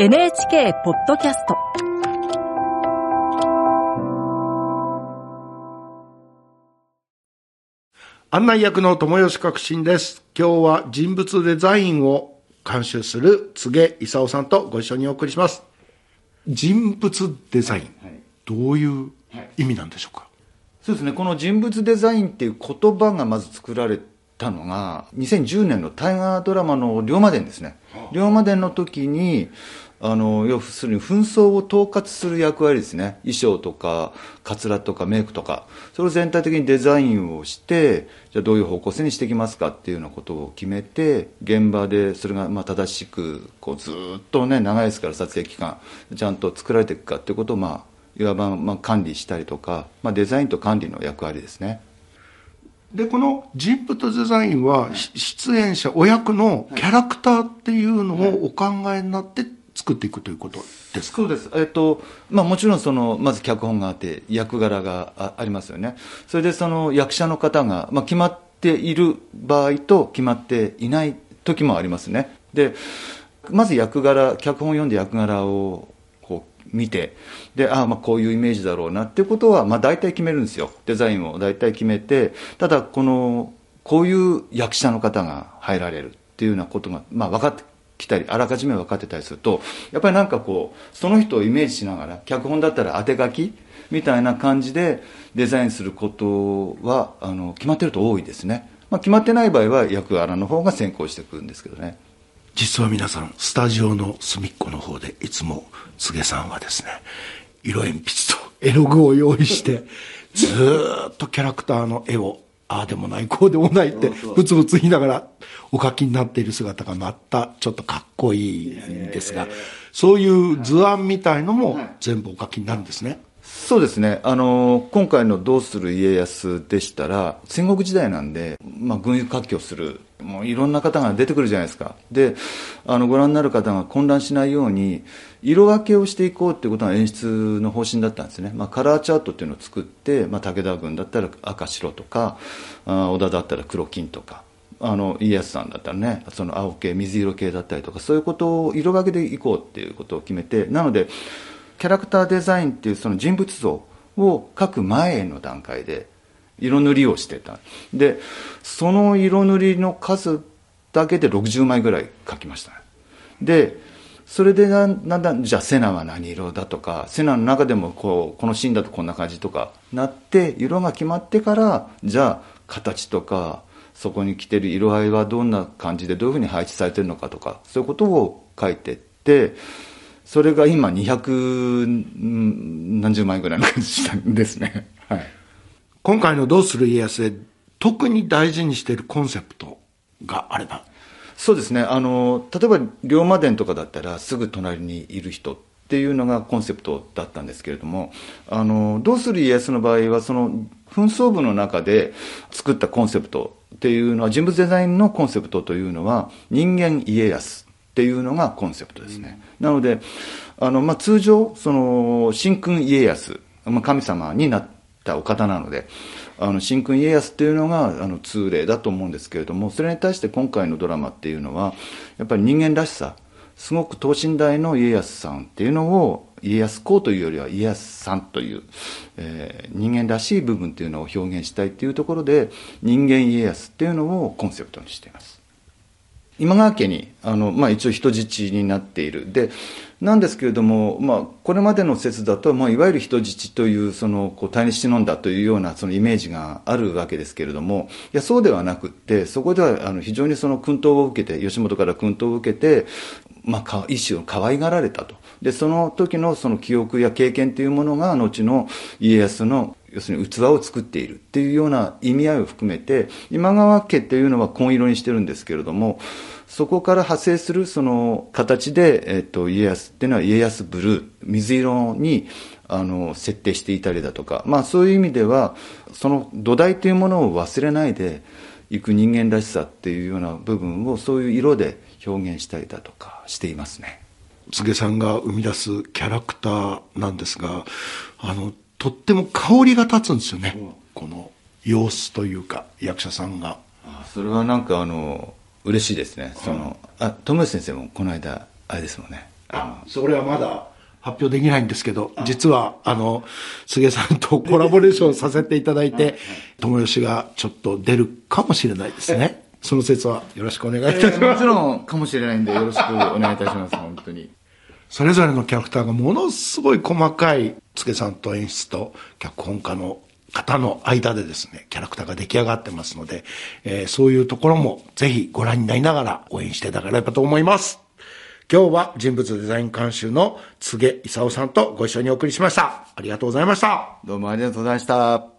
NHK ポッドキャスト案内役の友吉革新です。今日は人物デザインを監修する柘植勲さんとご一緒にお送りします。人物デザイン、はいどういう意味なんでしょうか、そうですね、この人物デザインっていう言葉がまず作られたのが、2010年の大河ドラマの龍馬伝ですね。龍馬伝の時に、あの、要するに紛争を統括する役割ですね。衣装とか、カツラとかメイクとか、それを全体的にデザインをして、じゃあどういう方向性にしていきますかっていうようなことを決めて、現場でそれがまあ正しく、こうずっとね、長いですから撮影期間、ちゃんと作られていくかっていうことをまあ、いわばまあ管理したりとか、まあ、デザインと管理の役割ですね。で、この人物デザインは、出演者、お役のキャラクターっていうのをお考えになって作っていくということです、そうです。えっ、と、まあもちろんその、まず脚本があって、役柄があありますよね。それでその役者の方が、まあ決まっている場合と決まっていない時もありますね。で、まず役柄、脚本を読んで役柄をこう見て、で、ああ、まあこういうイメージだろうなっていうことは、まあ大体決めるんですよ。デザインを大体決めて、ただこの、こういう役者の方が入られるっていうようなことが、まあ分かってきたり、あらかじめ分かってたりすると、やっぱりなんかこう、その人をイメージしながら、脚本だったら当て書きみたいな感じでデザインすることは、あの、決まってると多いですね。まあ決まってない場合は役柄の方が先行してくるんですけどね。実は皆さん、スタジオの隅っこの方で、いつも、柘植さんはですね、色鉛筆と絵の具を用意して、ずっとキャラクターの絵を、ああでもない、こうでもないって、ぶつぶつ言いながら、お描きになっている姿がまた、ちょっとかっこいいんですが、そういう図案みたいのも全部お描きになるんですね。そうですね。あの、今回のどうする家康でしたら、戦国時代なんで、まあ、軍友割拠する、もういろんな方が出てくるじゃないですか。で、あの、ご覧になる方が混乱しないように、色分けをしていこうっていうことが演出の方針だったんですね。まあ、カラーチャートっていうのを作って、まあ、武田軍だったら赤白とか、あ織田だったら黒金とか、あの、家康さんだったらね、その青系、水色系だったりとか、そういうことを色分けでいこうっていうことを決めて、なので、キャラクターデザインっていうその人物像を描く前の段階で色塗りをしてた。で、その色塗りの数だけで60枚ぐらい描きました。で、それでなんなんだ、じゃあセナは何色だとか、セナの中でもこう、このシーンだとこんな感じとかなって、色が決まってから、じゃあ形とか、そこに来てる色合いはどんな感じでどういうふうに配置されてるのかとか、そういうことを書いてって、それが今200何十万円ぐらいの感じですね。はい。今回のどうする家康で、特に大事にしているコンセプトがあれば、そうですね。あの、例えば、龍馬伝とかだったら、すぐ隣にいる人っていうのがコンセプトだったんですけれども、あの、どうする家康の場合は、その、紛争部の中で作ったコンセプトっていうのは、人物デザインのコンセプトというのは、人間家康っていうのがコンセプトですね。なので、あの、まあ、通常、その、神君家康、まあ、神様になったお方なので、あの、神君家康っていうのが、あの、通例だと思うんですけれども、それに対して今回のドラマっていうのは、やっぱり人間らしさ、すごく等身大の家康さんっていうのを、家康公というよりは家康さんという、えー人間らしい部分っていうのを表現したいっていうところで、人間家康っていうのをコンセプトにしています。今川家に、あの、まあ、一応人質になっている。で、なんですけれども、まあ、これまでの説だと、まあ、いわゆる人質という、その、こう、対日忍んだというような、そのイメージがあるわけですけれども、いや、そうではなくって、そこでは、あの、非常にその薫陶を受けて、吉本から薫陶を受けて、まあ、か一種を可愛がられたと。で、その時のその記憶や経験というものが、後の家康の要するに器を作っているっていうような意味合いを含めて、今川家っていうのは紺色にしてるんですけれども、そこから派生するその形で、えっと、家康っていうのは家康ブルー、水色に、あの、設定していたりだとか、まあそういう意味では、その土台というものを忘れないでいく人間らしさっていうような部分をそういう色で表現したりだとかしていますね。柘植さんが生み出すキャラクターなんですが、あの、とっても香りが立つんですよね。この様子というか、役者さんが。あそれはなんかあの、嬉しいですね。その、あ、友吉先生もこの間、あれですもんね。あそれはまだ発表できないんですけど、実は、あの、菅さんとコラボレーションさせていただいて、友吉がちょっと出るかもしれないですね。その説はよろしくお願いいたします。もちろんかもしれないんで、よろしくお願いいたします、本当に。それぞれのキャラクターがものすごい細かい、助さんと演出と脚本家の方の間でですね、キャラクターが出来上がってますので、えーそういうところもぜひご覧になりながら応援していただければと思います。今日は人物デザイン監修の柘植勲さんとご一緒にお送りしました。ありがとうございました。どうもありがとうございました。